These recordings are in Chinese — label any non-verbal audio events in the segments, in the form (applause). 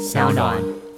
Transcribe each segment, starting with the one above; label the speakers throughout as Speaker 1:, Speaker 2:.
Speaker 1: 小暖。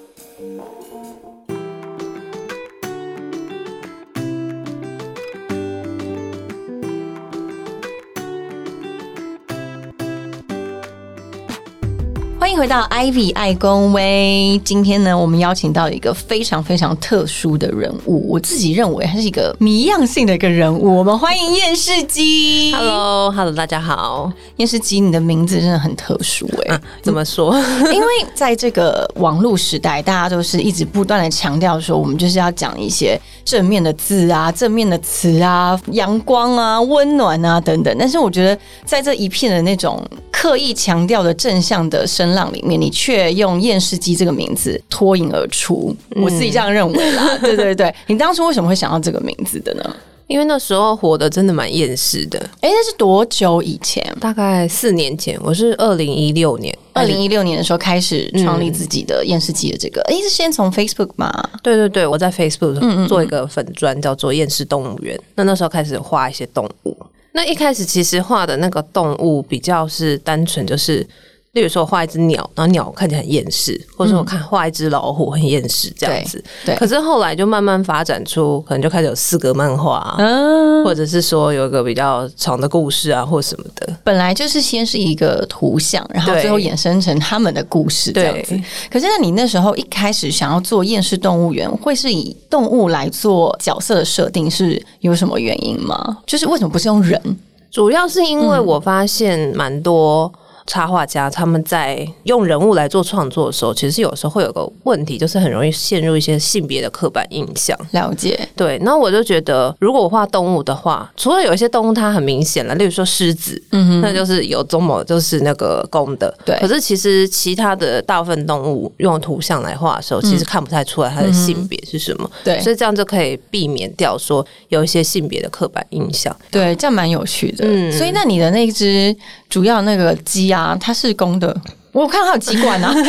Speaker 2: 迎回到 Ivy 爱公威。今天呢，我们邀请到一个非常非常特殊的人物，我自己认为他是一个谜样性的一个人物。我们欢迎验视机。
Speaker 3: Hello，Hello，大家好。
Speaker 2: 验视机，你的名字真的很特殊哎、
Speaker 3: 怎么说？
Speaker 2: 因为在这个网络时代，大家都是一直不断的强调说，我们就是要讲一些正面的字啊、正面的词啊、阳光啊、温暖啊等等。但是我觉得，在这一片的那种刻意强调的正向的声浪里面，你却用验尸机这个名字脱颖而出。我自己这样认为啦。(laughs) 对对对，你当初为什么会想到这个名字的呢？
Speaker 3: 因为那时候活得真的蛮厌世的。
Speaker 2: 哎、那是多久以前？
Speaker 3: 大概四年前，我是二零一六年，
Speaker 2: 二零一六年的时候开始创立自己的验视机的这个，哎、是先从 Facebook 吗？
Speaker 3: 对对对，我在 Facebook 做一个粉砖，叫做厌世动物园。那那时候开始画一些动物。那一开始其实画的那个动物比较是单纯，就是例如说我画一只鸟，然后鸟看起来很厌世，或者说我看画一只老虎很厌世这样子。可是后来就慢慢发展出，可能就开始有四格漫画、啊，
Speaker 2: 嗯，
Speaker 3: 或者是说有一个比较长的故事啊，或什么的。
Speaker 2: 本来就是先是一个图像，然后最后衍生成他们的故事这样子
Speaker 3: 对。
Speaker 2: 可是，那你那时候一开始想要做厌世动物园，会是以动物来做角色的设定，是有什么原因吗？就是为什么不是用人？
Speaker 3: 主要是因为我发现蛮多。插画家他们在用人物来做创作的时候，其实有时候会有个问题，就是很容易陷入一些性别的刻板印象。
Speaker 2: 了解，
Speaker 3: 对，那我就觉得，如果我画动物的话，除了有一些动物它很明显了，例如说狮子，
Speaker 2: 嗯
Speaker 3: 那就是有中某就是那个公的，
Speaker 2: 对
Speaker 3: 可是其实其他的大部分动物用图像来画的时候，其实看不太出来它的性别是什么。
Speaker 2: 对
Speaker 3: 所以这样就可以避免掉说有一些性别的刻板印象。
Speaker 2: 对，这样蛮有趣的。
Speaker 3: 嗯
Speaker 2: 所以，那你的那只主要那个鸡啊，它是公的，我看它有鸡冠啊。(laughs)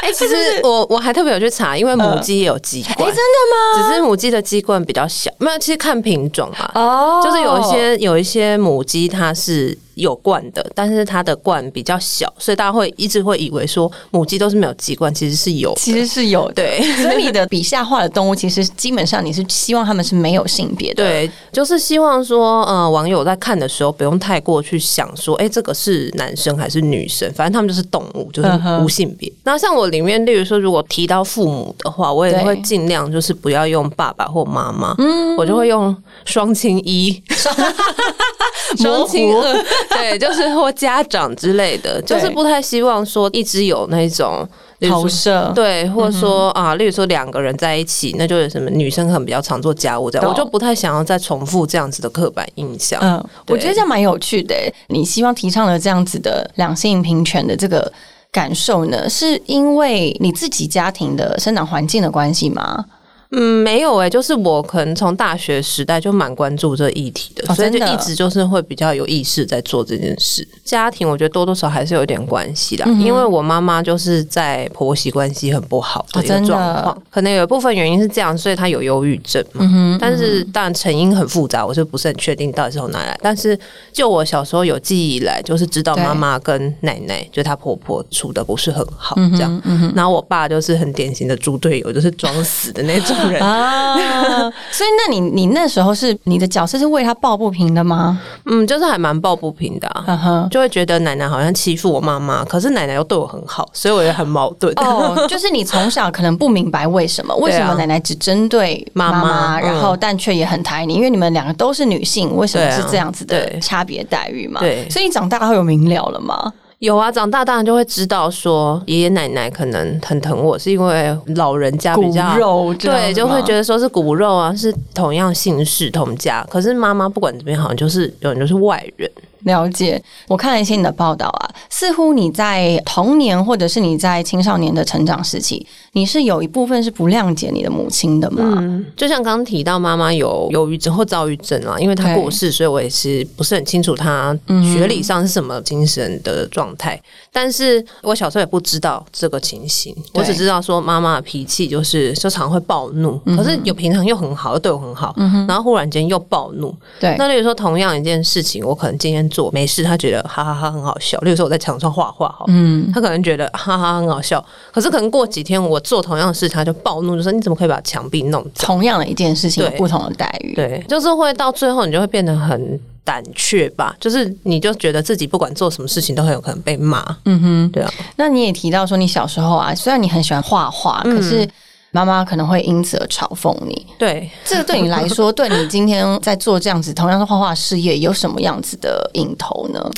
Speaker 3: 哎、其实我我还特别有去查，因为母鸡也有鸡
Speaker 2: 哎、
Speaker 3: 冠，
Speaker 2: 真的吗？
Speaker 3: 只是母鸡的鸡冠比较小，没有，其实看品种啊。
Speaker 2: 哦
Speaker 3: 就是有一些有一些母鸡它是有冠的，但是它的冠比较小，所以大家会一直会以为说母鸡都是没有鸡冠，其实是有。
Speaker 2: 其实是有的。
Speaker 3: 对 (laughs)
Speaker 2: 所以你的笔下画的动物，其实基本上你是希望它们是没有性别的。
Speaker 3: 对，就是希望说，呃，网友在看的时候不用太过去想说，哎、这个是男生还是女生，反正他们就是动物，就是无性别。那像我里面，例如说，如果提到父母的话，我也会尽量就是不要用爸爸或妈妈，嗯，我就会用双亲一、(laughs) 双亲二，(laughs) 对，就是或家长之类的，就是不太希望说一直有那种。
Speaker 2: 投射。
Speaker 3: 对，或者说、啊，例如说两个人在一起，那就是什么女生可能比较常做家务这样，我就不太想要再重复这样子的刻板印象。
Speaker 2: 嗯，我
Speaker 3: 对
Speaker 2: 觉得这样蛮有趣的欸。你希望提倡了这样子的两性平权的这个感受呢，是因为你自己家庭的生长环境的关系吗？
Speaker 3: 嗯，没有诶、就是我可能从大学时代就蛮关注这议题的，
Speaker 2: 哦
Speaker 3: 所以就一直就是会比较有意识在做这件事。家庭我觉得多多少少还是有点关系啦，因为我妈妈就是在婆媳关系很不好的一个状况，可能有一部分原因是这样，所以她有忧郁症嘛。但是当然成因很复杂，我是不是很确定到底是从哪来。但是就我小时候有记忆以来，就是知道妈妈跟奶奶，就她婆婆处的不是很好
Speaker 2: 嗯
Speaker 3: 这样。然后我爸就是很典型的猪队友，就是装死的那种人。
Speaker 2: 啊，所以那你你那时候是你的角色是为他抱不平的吗？
Speaker 3: 嗯，就是还蛮抱不平的。就会觉得奶奶好像欺负我妈妈，可是奶奶又对我很好，所以我也很矛盾。
Speaker 2: 哦，就是你从小可能不明白为什么，(laughs) 为什么奶奶只针对妈妈，然后但却也很抬你，因为你们两个都是女性，为什么是这样子的差别待遇嘛？
Speaker 3: 对
Speaker 2: 所以你长大后有明了了吗？
Speaker 3: 有啊，长大当然就会知道说，爷爷奶奶可能很疼我，是因为老人家比较
Speaker 2: 骨肉
Speaker 3: 对，就会觉得说是骨肉啊，是同样姓氏同家。可是妈妈不管怎么样，好像就是有人就是外人。
Speaker 2: 了解，我看了一些你的报道啊，似乎你在童年或者是你在青少年的成长时期，你是有一部分是不谅解你的母亲的嘛？
Speaker 3: 就像刚刚提到，妈妈有忧郁症或躁郁症啊，因为她过世，所以我也是不是很清楚她学理上是什么精神的状态。但是我小时候也不知道这个情形，我只知道说妈妈的脾气就是就常会暴怒，可是有平常又很好，又对我很好，然后忽然间又暴怒。
Speaker 2: 对，
Speaker 3: 那例如说同样一件事情，我可能今天边做没事，他觉得哈哈哈很好笑。例如说我在墙上画画，好，嗯，他可能觉得哈哈很好笑。可是可能过几天我做同样的事，他就暴怒，就说你怎么可以把墙壁弄脏？
Speaker 2: 同样的一件事情，有不同的待遇。
Speaker 3: 对，就是会到最后，你就会变得很胆怯吧。就是你就觉得自己不管做什么事情，都很有可能被骂。嗯哼，对啊。
Speaker 2: 那你也提到说，你小时候啊，虽然你很喜欢画画，可是。妈妈可能会因此而嘲讽你，
Speaker 3: 对
Speaker 2: 这个对你来说，对你今天在做这样子同样的画画事业，有什么样子的影头呢？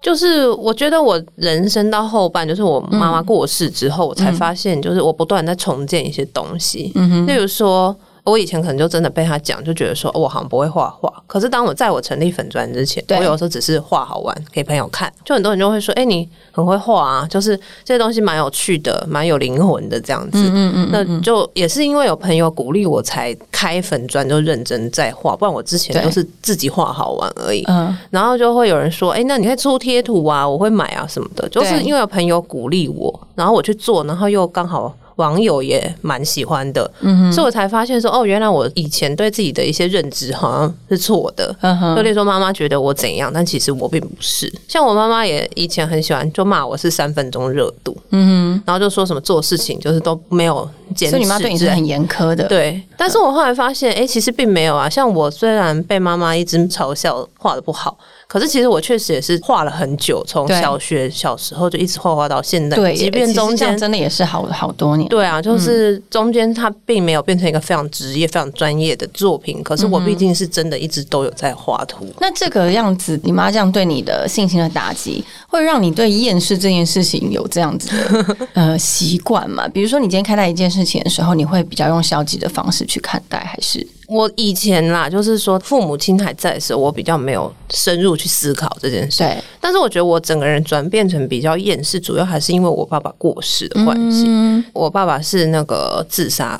Speaker 3: 就是我觉得我人生到后半，就是我妈妈过世之后，我才发现，就是我不断在重建一些东西，嗯例如说。我以前可能就真的被他讲，就觉得说我好像不会画画。可是当我在我成立粉砖之前，我有时候只是画好玩给朋友看，就很多人就会说：“哎，你很会画啊，就是这些东西蛮有趣的，蛮有灵魂的这样子。”嗯嗯嗯，那就也是因为有朋友鼓励我才开粉砖，就认真在画，不然我之前都是自己画好玩而已。嗯，然后就会有人说：“哎，那你可以出贴图啊，我会买啊什么的。”就是因为有朋友鼓励我，然后我去做，然后又刚好。网友也蛮喜欢的，所以我才发现说，哦，原来我以前对自己的一些认知好像是错的。就例如说，妈妈觉得我怎样，但其实我并不是。像我妈妈也以前很喜欢就骂我是三分钟热度，嗯哼，然后就说什么做事情就是都没有坚持，
Speaker 2: 所以你妈对你是很严苛的。
Speaker 3: 对，但是我后来发现，哎，其实并没有啊。像我虽然被妈妈一直嘲笑画的不好。可是其实我确实也是画了很久，从小学小时候就一直画画到现在。
Speaker 2: 对，
Speaker 3: 即便中间
Speaker 2: 真的也是好好多年。
Speaker 3: 对啊，就是中间它并没有变成一个非常职业、非常专业的作品。可是我毕竟是真的一直都有在画图。
Speaker 2: 那这个样子，你妈这样对你的信心的打击，会让你对厌世这件事情有这样子的 (laughs) 呃习惯吗？比如说，你今天看待一件事情的时候，你会比较用消极的方式去看待，还是？
Speaker 3: 我以前啦，就是说父母亲还在的时候，我比较没有深入去思考这件事。
Speaker 2: 对，
Speaker 3: 但是我觉得我整个人转变成比较厌世，主要还是因为我爸爸过世的关系。我爸爸是那个自杀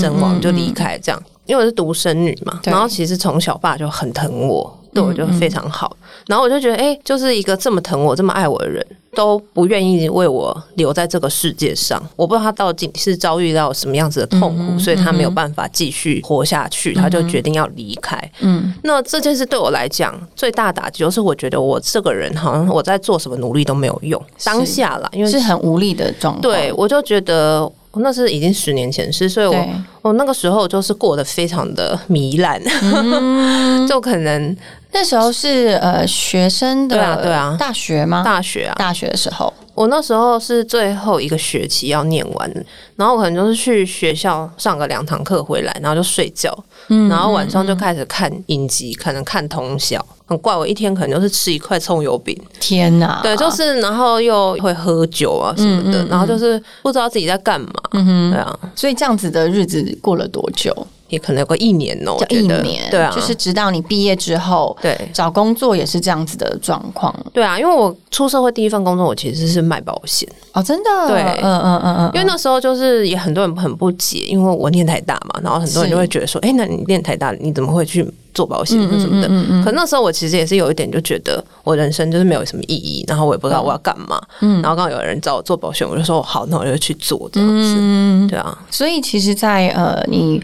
Speaker 3: 身亡，就离开这样。因为我是独生女嘛，然后其实从小爸就很疼我，对我就非常好。然后我就觉得，哎，就是一个这么疼我、这么爱我的人。都不愿意为我留在这个世界上，我不知道他到底是遭遇到什么样子的痛苦，所以他没有办法继续活下去，他就决定要离开。嗯，那这件事对我来讲最大打击就是，我觉得我这个人好像我在做什么努力都没有用，当下啦，因为
Speaker 2: 是很无力的状态。
Speaker 3: 对，我就觉得那是已经十年前是，所以我我那个时候就是过得非常的糜烂，(laughs) 就可能。
Speaker 2: 那时候是呃学生的
Speaker 3: 对啊对啊
Speaker 2: 大学吗？
Speaker 3: 大学啊
Speaker 2: 大学的时候，
Speaker 3: 我那时候是最后一个学期要念完，然后我可能就是去学校上个两堂课回来，然后就睡觉，然后晚上就开始看影集，可能看通宵，很怪。我一天可能就是吃一块葱油饼，
Speaker 2: 天哪！
Speaker 3: 对，就是然后又会喝酒啊什么的，然后就是不知道自己在干嘛，对啊。
Speaker 2: 所以这样子的日子过了多久？
Speaker 3: 也可能有个一年哦，
Speaker 2: 一年
Speaker 3: 对啊，
Speaker 2: 就是直到你毕业之后，
Speaker 3: 对。
Speaker 2: 找工作也是这样子的状况，
Speaker 3: 对啊，因为我出社会第一份工作，我其实是卖保险。
Speaker 2: 哦，真的，
Speaker 3: 对，嗯嗯嗯嗯，因为那时候就是也很多人很不解，因为我念太大嘛，然后很多人就会觉得说，哎，那你念太大，你怎么会去做保险？什么的？可那时候我其实也是有一点就觉得我人生就是没有什么意义，然后我也不知道我要干嘛，嗯，然后刚好有人找我做保险，我就说好，那我就去做这样子，对啊，
Speaker 2: 所以其实，在呃你。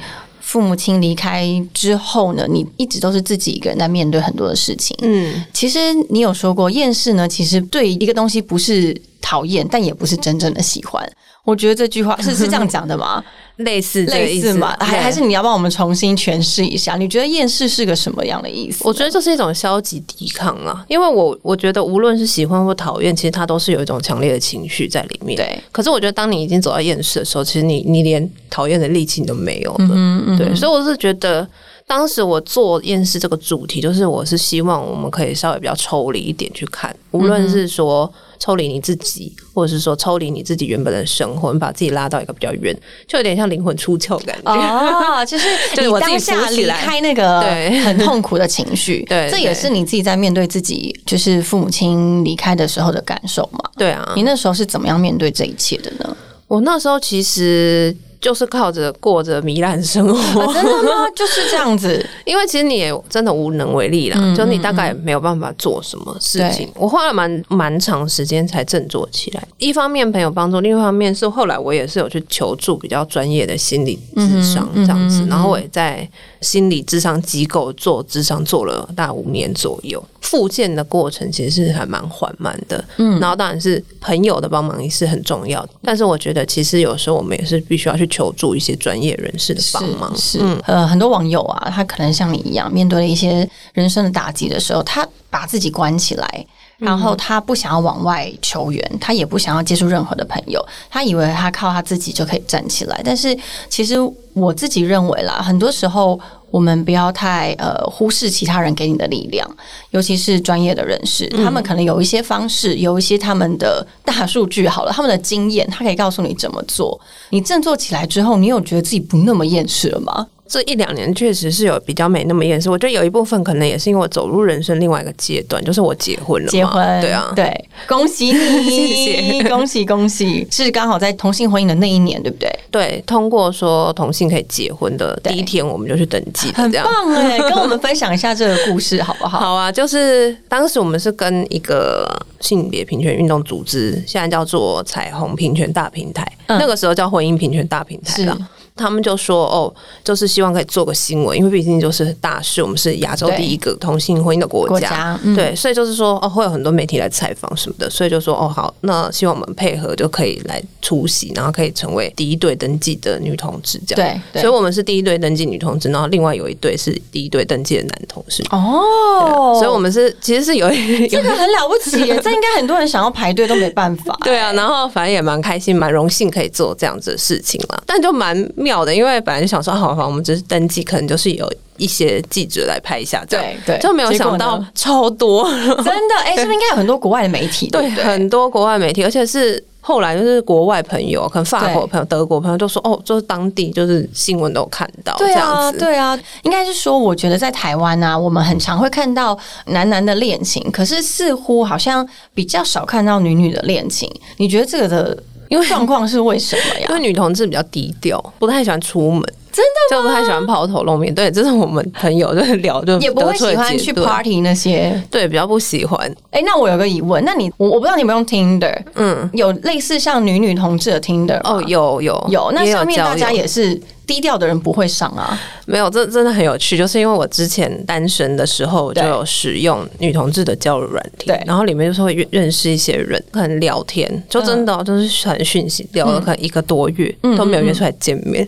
Speaker 2: 父母亲离开之后呢，你一直都是自己一个人在面对很多的事情。嗯，其实你有说过，厌世呢，其实对一个东西不是讨厌，但也不是真正的喜欢。我觉得这句话 (laughs) 是是这样讲的吗？
Speaker 3: 类似
Speaker 2: 类似嘛？还还是你要帮我们重新诠释一下？你觉得厌世是个什么样的意思？
Speaker 3: 我觉得这是一种消极抵抗啊，因为我我觉得无论是喜欢或讨厌，其实它都是有一种强烈的情绪在里面。
Speaker 2: 对。
Speaker 3: 可是我觉得，当你已经走到厌世的时候，其实你你连讨厌的力气都没有了。嗯嗯。对，所以我是觉得，当时我做厌世这个主题，就是我是希望我们可以稍微比较抽离一点去看，无论是说。抽离你自己，或者是说抽离你自己原本的生活，你把自己拉到一个比较远，就有点像灵魂出窍感觉。
Speaker 2: 哦，就是 (laughs) 你当下离开那个很痛苦的情绪，
Speaker 3: 对，
Speaker 2: 这也是你自己在面对自己，就是父母亲离开的时候的感受嘛。
Speaker 3: 对啊，
Speaker 2: 你那时候是怎么样面对这一切的呢？
Speaker 3: 我那时候其实。就是靠着过着糜烂生活，
Speaker 2: 真的吗？(laughs) 就是这样子，
Speaker 3: 因为其实你也真的无能为力啦，就你大概也没有办法做什么事情。我花了蛮蛮长时间才振作起来。一方面朋友帮助，另一方面是后来我也是有去求助比较专业的心理智商这样子，然后我也在心理智商机构做智商做了大概五年左右。复健的过程其实是还蛮缓慢的，嗯，然后当然是朋友的帮忙也是很重要的，但是我觉得其实有时候我们也是必须要去求助一些专业人士的帮忙，
Speaker 2: 是，呃，很多网友啊，他可能像你一样，面对了一些人生的打击的时候，他把自己关起来。然后他不想要往外求援，他也不想要接触任何的朋友，他以为他靠他自己就可以站起来。但是其实我自己认为啦，很多时候我们不要太呃忽视其他人给你的力量，尤其是专业的人士，他们可能有一些方式，有一些他们的大数据好了，他们的经验，他可以告诉你怎么做。你振作起来之后，你有觉得自己不那么厌世了吗？
Speaker 3: 这一两年确实是有比较没那么厌世，我觉得有一部分可能也是因为我走入人生另外一个阶段，就是我结婚了。
Speaker 2: 结婚，
Speaker 3: 对啊，
Speaker 2: 对，(laughs) 恭喜你，
Speaker 3: 谢谢，(laughs)
Speaker 2: 恭喜恭喜，是刚好在同性婚姻的那一年，对不对？
Speaker 3: 对，通过说同性可以结婚的第一天，我们就去登记，
Speaker 2: 很棒哎，(laughs) 跟我们分享一下这个故事好不好？
Speaker 3: 好啊，就是当时我们是跟一个性别平权运动组织，现在叫做彩虹平权大平台，那个时候叫婚姻平权大平台了。他们就说：“哦，就是希望可以做个新闻，因为毕竟就是大事，我们是亚洲第一个同性婚姻的国家，对，所以就是说，哦，会有很多媒体来采访什么的，所以就说，哦，好，那希望我们配合就可以来出席，然后可以成为第一对登记的女同志，这样，
Speaker 2: 对，
Speaker 3: 所以我们是第一对登记女同志，然后另外有一对是第一对登记的男同事，
Speaker 2: 哦，
Speaker 3: 所以我们是其实是有 (laughs)
Speaker 2: 这个很了不起，(laughs) 这应该很多人想要排队都没办法，
Speaker 3: 对啊，然后反正也蛮开心，蛮荣幸可以做这样子的事情了，但就蛮妙的，因为本来就想说，好，好，我们只是登记，可能就是有一些记者来拍一下，
Speaker 2: 对对，
Speaker 3: 就没有想到超多，
Speaker 2: 真的，(laughs) 哎，是不是应该有很多国外的媒体？对，
Speaker 3: 很多国外媒体，而且是后来就是国外朋友，可能法国朋友、德国朋友都说，哦，就是当地就是新闻都有看到，
Speaker 2: 对
Speaker 3: 啊，
Speaker 2: 对啊，应该是说，我觉得在台湾啊，我们很常会看到男男的恋情，可是似乎好像比较少看到女女的恋情。你觉得这个的？因为状况是为什么呀？
Speaker 3: 因为女同志比较低调，不太喜欢出门，
Speaker 2: 真的
Speaker 3: 就不太喜欢抛头露面。对，这是我们朋友就是聊，就
Speaker 2: 也不会喜欢去 party 那些，
Speaker 3: 对，比较不喜欢。
Speaker 2: 哎，那我有个疑问，那你我我不知道你有没有用 Tinder，嗯，有类似像女女同志的 Tinder
Speaker 3: 哦，有有。
Speaker 2: 有，那上面大家也是。低调的人不会上啊，
Speaker 3: 没有，这真的很有趣，就是因为我之前单身的时候就有使用女同志的交友软体，
Speaker 2: 对，
Speaker 3: 然后里面就是会认识一些人，可能聊天，就真的就是传讯息，聊了可能一个多月都没有约出来见面，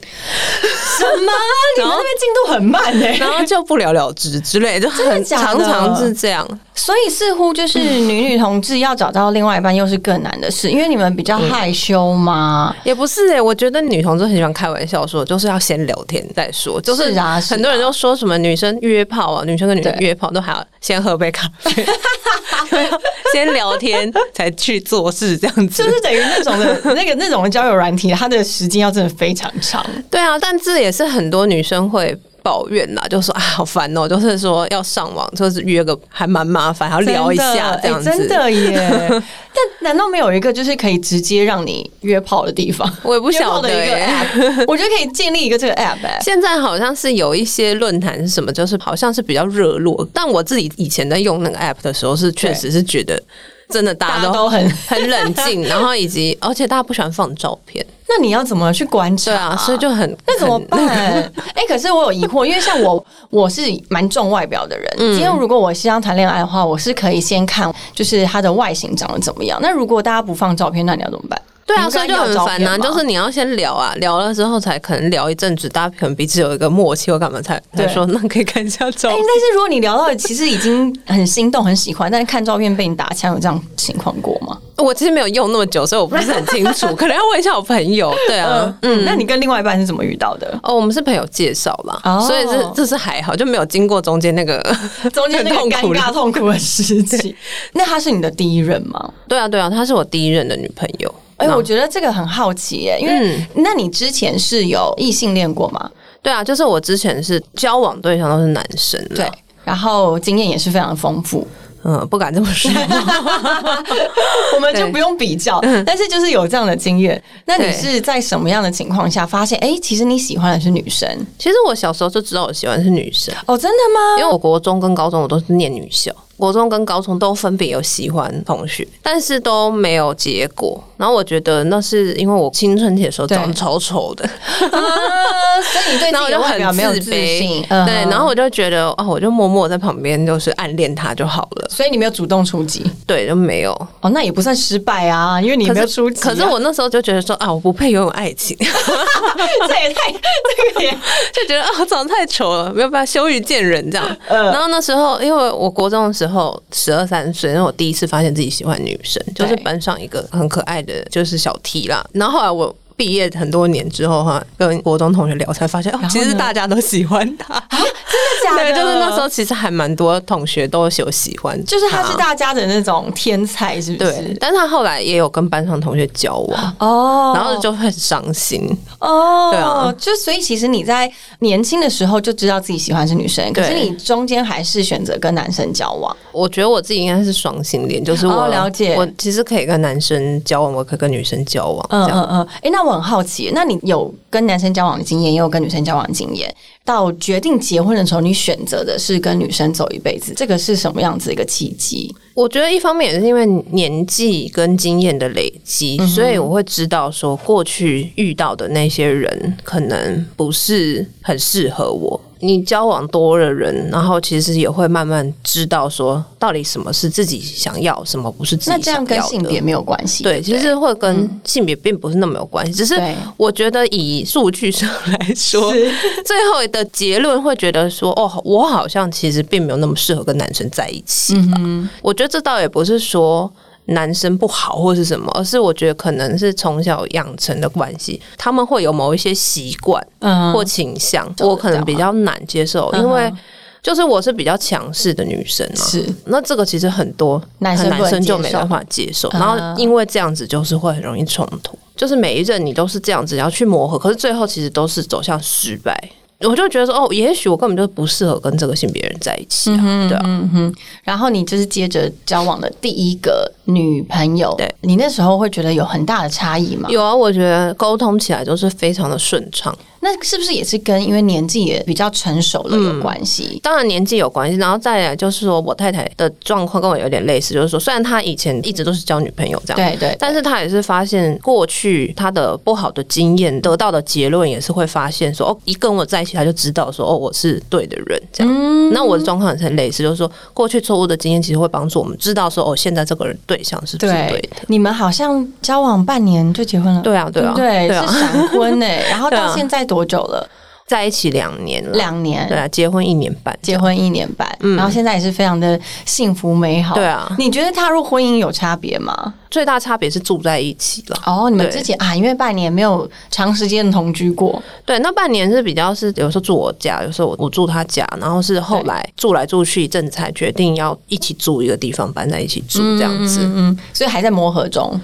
Speaker 2: 什么？(laughs) 你们那边进度很慢呢？
Speaker 3: 然后就不了了之之类，就很常常是这样。
Speaker 2: 所以似乎就是女女同志要找到另外一半又是更难的事，因为你们比较害羞吗？
Speaker 3: 也不是哎，我觉得女同志很喜欢开玩笑说，就是要先聊天再说。就是
Speaker 2: 啊，
Speaker 3: 很多人都说什么女生约炮啊，女生跟女生约炮都还要先喝杯咖啡，(laughs) 先聊天才去做事，这样子
Speaker 2: 就是等于那种的那个那种的交友软体，它的时间要真的非常长。
Speaker 3: 对啊，但这也是很多女生会。抱怨呐，就说啊，好烦哦，就是说要上网，就是约个还蛮麻烦，还要聊一下这样子。
Speaker 2: 真的耶！(laughs) 但难道没有一个就是可以直接让你约炮的地方？(laughs)
Speaker 3: 我也不晓得。(laughs)
Speaker 2: 我觉得可以建立一个这个 app。
Speaker 3: 现在好像是有一些论坛是什么，就是好像是比较热络。但我自己以前在用那个 app 的时候，是确实是觉得真的大
Speaker 2: 家都很 (laughs)
Speaker 3: 很冷静，(laughs) 然后以及而且大家不喜欢放照片。
Speaker 2: 那你要怎么去观察？
Speaker 3: 对啊，所以就很
Speaker 2: 那怎么办？(laughs) 哎，可是我有疑惑，因为像我，我是蛮重外表的人。今天如果我希望谈恋爱的话，我是可以先看就是他的外形长得怎么样。那如果大家不放照片，那你要怎么办？
Speaker 3: 对啊，所以就很烦呐。就是你要先聊啊，聊了之后才可能聊一阵子，大家可能彼此有一个默契或干嘛才才说那可以看一下照。片。
Speaker 2: 但是如果你聊到其实已经很心动、很喜欢，但是看照片被你打枪，有这样情况过吗？
Speaker 3: 我其实没有用那么久，所以我不是很清楚，(laughs) 可能要问一下我朋友。对啊，
Speaker 2: 嗯，那你跟另外一半是怎么遇到的？
Speaker 3: 哦，我们是朋友介绍啦，所以这这是还好，就没有经过中间那个 (laughs)
Speaker 2: 中间那个尴尬痛苦的时期。(laughs) 那他是你的第一任吗？
Speaker 3: 对啊，对啊，他是我第一任的女朋友。
Speaker 2: 哎，我觉得这个很好奇耶，因为那你之前是有异性恋过吗？
Speaker 3: 对啊，就是我之前是交往对象都是男生，
Speaker 2: 对，然后经验也是非常丰富。
Speaker 3: 嗯，不敢这么说，(laughs)
Speaker 2: 我们就不用比较，但是就是有这样的经验。那你是在什么样的情况下发现？哎，其实你喜欢的是女生。
Speaker 3: 其实我小时候就知道我喜欢是女生。
Speaker 2: 哦，真的吗？
Speaker 3: 因为我国中跟高中我都是念女校。国中跟高中都分别有喜欢同学，但是都没有结果。然后我觉得那是因为我青春期的时候长得超丑的，(laughs) (laughs)
Speaker 2: 所以你对自己的外表没有自信，
Speaker 3: 对，然后我就觉得哦，我就默默在旁边就是暗恋他就好了。
Speaker 2: 所以你没有主动出击，
Speaker 3: 对，就没有。
Speaker 2: 哦，那也不算失败啊，因为你没有出击。
Speaker 3: 可是我那时候就觉得说啊，我不配拥有爱情，(laughs) 这
Speaker 2: 也太这个也 (laughs)
Speaker 3: 就觉得啊，我长得太丑了，没有办法羞于见人这样。然后那时候，因为我国中的时候十二三岁，那我第一次发现自己喜欢女生，就是班上一个很可爱的就是小 T 啦。然后后来我。毕业很多年之后哈，跟国中同学聊才发现，哦，其实大家都喜欢他，真的
Speaker 2: 假的？(laughs)
Speaker 3: 对，就是那时候其实还蛮多同学都有喜欢，
Speaker 2: 就是他是大家的那种天才，是不是？
Speaker 3: 对。但是他后来也有跟班上同学交往哦，然后就很伤心
Speaker 2: 哦。对啊，就所以其实你在年轻的时候就知道自己喜欢是女生，可是你中间还是选择跟男生交往。
Speaker 3: 我觉得我自己应该是双性恋，就是我
Speaker 2: 了解，
Speaker 3: 我其实可以跟男生交往，我可以跟女生交往。嗯嗯嗯。
Speaker 2: 哎，那我很好奇，那你有跟男生交往的经验，也有跟女生交往的经验。到决定结婚的时候，你选择的是跟女生走一辈子，这个是什么样子一个契机？
Speaker 3: 我觉得一方面也是因为年纪跟经验的累积，所以我会知道说过去遇到的那些人可能不是很适合我。你交往多的人，然后其实也会慢慢知道说，到底什么是自己想要，什么不是自己想要的。
Speaker 2: 那这样跟性别没有关系？
Speaker 3: 对，其实会跟性别并不是那么有关系。只是我觉得以数据上来说，(laughs) 最后的结论会觉得说，哦，我好像其实并没有那么适合跟男生在一起。嗯我觉得这倒也不是说。男生不好或是什么，而是我觉得可能是从小养成的关系，他们会有某一些习惯或倾向，我可能比较难接受，因为就是我是比较强势的女生嘛，
Speaker 2: 是。
Speaker 3: 那这个其实很多
Speaker 2: 男生
Speaker 3: 男生就没办法接受，然后因为这样子就是会很容易冲突，就是每一任你都是这样子要去磨合，可是最后其实都是走向失败。我就觉得说，哦，也许我根本就不适合跟这个性别人在一起啊，对啊。
Speaker 2: 然后你就是接着交往的第一个女朋友，
Speaker 3: 对
Speaker 2: 你那时候会觉得有很大的差异吗？
Speaker 3: 有啊，我觉得沟通起来都是非常的顺畅。
Speaker 2: 那是不是也是跟因为年纪也比较成熟了有关系？
Speaker 3: 当然年纪有关系，然后再来就是说我太太的状况跟我有点类似，就是说虽然她以前一直都是交女朋友这样，
Speaker 2: 对对，
Speaker 3: 但是她也是发现过去她的不好的经验得到的结论也是会发现说哦，一跟我在一起，她就知道说哦我是对的人这样。那我的状况也是类似，就是说过去错误的经验其实会帮助我们知道说哦现在这个人对象是不是对的。
Speaker 2: 你们好像交往半年就结婚了，
Speaker 3: 对啊对啊
Speaker 2: 对，是闪婚哎，然后到 (laughs) 现在多久了？
Speaker 3: 在一起两年了，
Speaker 2: 两年，
Speaker 3: 对啊，结婚一年半，
Speaker 2: 结婚一年半，然后现在也是非常的幸福美好，
Speaker 3: 对啊。
Speaker 2: 你觉得踏入婚姻有差别吗？
Speaker 3: 最大差别是住在一起了。
Speaker 2: 哦，你们之前啊，因为半年没有长时间的同居过，
Speaker 3: 对，那半年是比较是有时候住我家，有时候我我住他家，然后是后来住来住去一阵才决定要一起住一个地方，搬在一起住这样子，
Speaker 2: 嗯，所以还在磨合中。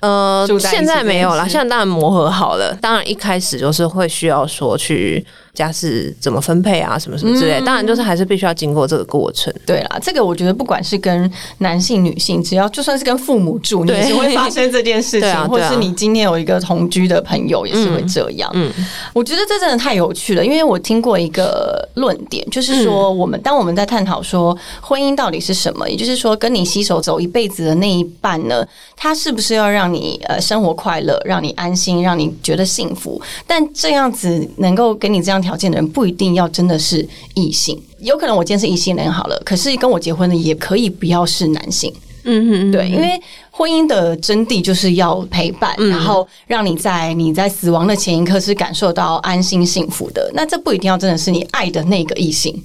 Speaker 3: 呃，现在没有了，现在当然磨合好了。当然一开始就是会需要说去家是怎么分配啊，什么什么之类。当然就是还是必须要经过这个过程。
Speaker 2: 对啦，这个我觉得不管是跟男性、女性，只要就算是跟父母住，你也是会发生这件事情，(laughs) 或是你今天有一个同居的朋友，也是会这样。嗯，我觉得这真的太有趣了，因为我听过一个论点，就是说我们当我们在探讨说婚姻到底是什么，也就是说跟你携手走一辈子的那一半呢，他是不是要让你呃生活快乐，让你安心，让你觉得幸福。但这样子能够给你这样条件的人，不一定要真的是异性。有可能我今天是异性恋好了，可是跟我结婚的也可以不要是男性。嗯嗯，对，因为婚姻的真谛就是要陪伴，然后让你在你在死亡的前一刻是感受到安心幸福的。那这不一定要真的是你爱的那个异性。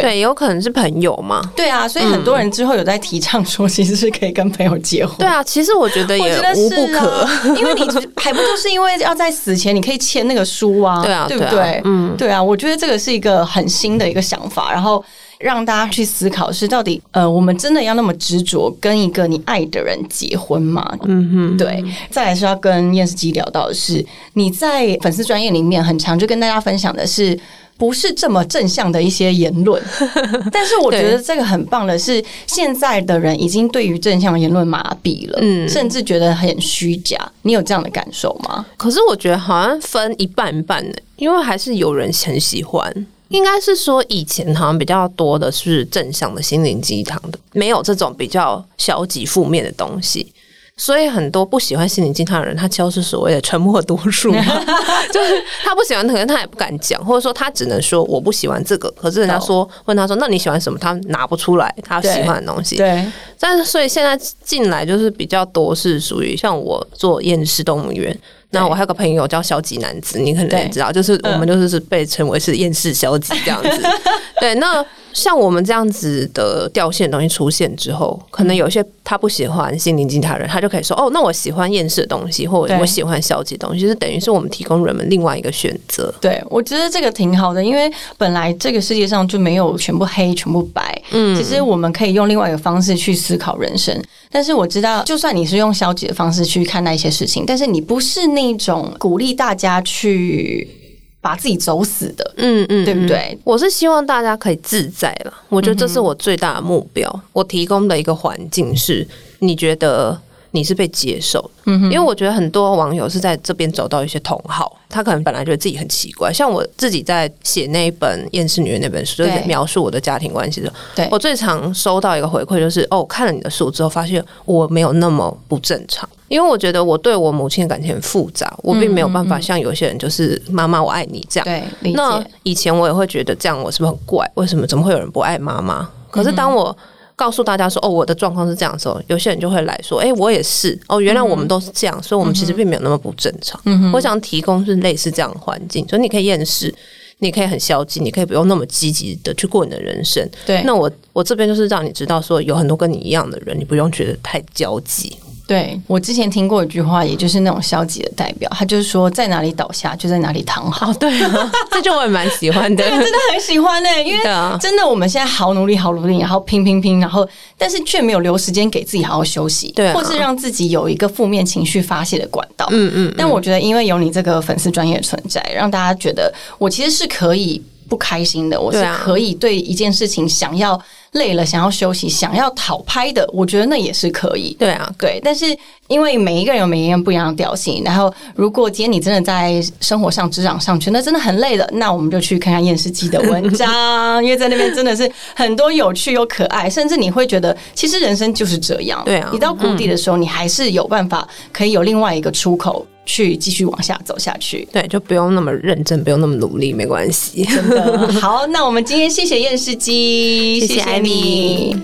Speaker 3: 对，有可能是朋友嘛？
Speaker 2: 对啊，所以很多人之后有在提倡说，其实是可以跟朋友结婚。
Speaker 3: 对啊，其实我觉得也无不可，(laughs)
Speaker 2: 因为你还不就是因为要在死前你可以签那个书啊？
Speaker 3: 对啊，
Speaker 2: 对不对？嗯，对啊，我觉得这个是一个很新的一个想法，然后让大家去思考是到底呃，我们真的要那么执着跟一个你爱的人结婚吗？嗯哼，对。再来是要跟燕世基聊到的是，你在粉丝专业里面很常就跟大家分享的是。不是这么正向的一些言论，(laughs) 但是我觉得这个很棒的是，现在的人已经对于正向言论麻痹了，嗯，甚至觉得很虚假。你有这样的感受吗？
Speaker 3: 可是我觉得好像分一半一半的，因为还是有人很喜欢。应该是说以前好像比较多的是正向的心灵鸡汤的，没有这种比较消极负面的东西。所以很多不喜欢心灵鸡汤的人，他就是所谓的沉默多数，(laughs) 就是他不喜欢，可能他也不敢讲，或者说他只能说我不喜欢这个。可是人家说问他说，那你喜欢什么？他拿不出来他喜欢的东西。
Speaker 2: 对，
Speaker 3: 但是所以现在进来就是比较多是属于像我做厌世动物园。那我还有个朋友叫消极男子，你可能也知道，就是我们就是是被称为是厌世消极这样子。(laughs) 对，那像我们这样子的掉线东西出现之后，可能有些他不喜欢心灵鸡汤人，他就可以说哦，那我喜欢厌世的东西，或者我喜欢消极的东西，就是等于是我们提供人们另外一个选择。
Speaker 2: 对，我觉得这个挺好的，因为本来这个世界上就没有全部黑、全部白。嗯，其实我们可以用另外一个方式去思考人生。但是我知道，就算你是用消极的方式去看待一些事情，但是你不是那种鼓励大家去把自己走死的，嗯嗯，对不对？
Speaker 3: 我是希望大家可以自在了，我觉得这是我最大的目标。我提供的一个环境是，你觉得。你是被接受，因为我觉得很多网友是在这边找到一些同好，他可能本来觉得自己很奇怪。像我自己在写那一本《厌世女人》那本书，就是描述我的家庭关系的。
Speaker 2: 对
Speaker 3: 我最常收到一个回馈就是：哦，看了你的书之后，发现我没有那么不正常。因为我觉得我对我母亲的感情很复杂，我并没有办法像有些人就是妈妈我爱你这样。
Speaker 2: 对，
Speaker 3: 那以前我也会觉得这样我是不是很怪？为什么怎么会有人不爱妈妈？可是当我告诉大家说哦，我的状况是这样的时候，有些人就会来说，哎，我也是哦，原来我们都是这样，所以我们其实并没有那么不正常。我想提供是类似这样的环境，所以你可以厌世，你可以很消极，你可以不用那么积极的去过你的人生。
Speaker 2: 对，
Speaker 3: 那我我这边就是让你知道说，有很多跟你一样的人，你不用觉得太焦急。
Speaker 2: 对我之前听过一句话，也就是那种消极的代表，他就是说在哪里倒下就在哪里躺好。
Speaker 3: 对，(laughs) 这就我也蛮喜欢的，
Speaker 2: 真的很喜欢呢。因为真的我们现在好努力，好努力，然后拼拼拼，然后但是却没有留时间给自己好好休息，
Speaker 3: 对，
Speaker 2: 或是让自己有一个负面情绪发泄的管道。嗯嗯。但我觉得，因为有你这个粉丝专业存在，让大家觉得我其实是可以不开心的，我是可以对一件事情想要。累了，想要休息，想要讨拍的，我觉得那也是可以。
Speaker 3: 对啊，
Speaker 2: 对。但是因为每一个人有每一个人不一样的调性，然后如果今天你真的在生活上、职场上觉得真的很累了，那我们就去看看验视机的文章，(laughs) 因为在那边真的是很多有趣又可爱，甚至你会觉得其实人生就是这样。
Speaker 3: 对啊，
Speaker 2: 你到谷底的时候，你还是有办法可以有另外一个出口。去继续往下走下去，
Speaker 3: 对，就不用那么认真，不用那么努力，没关系。
Speaker 2: 真的好，那我们今天谢谢验视机，(laughs)
Speaker 3: 谢谢艾 Me.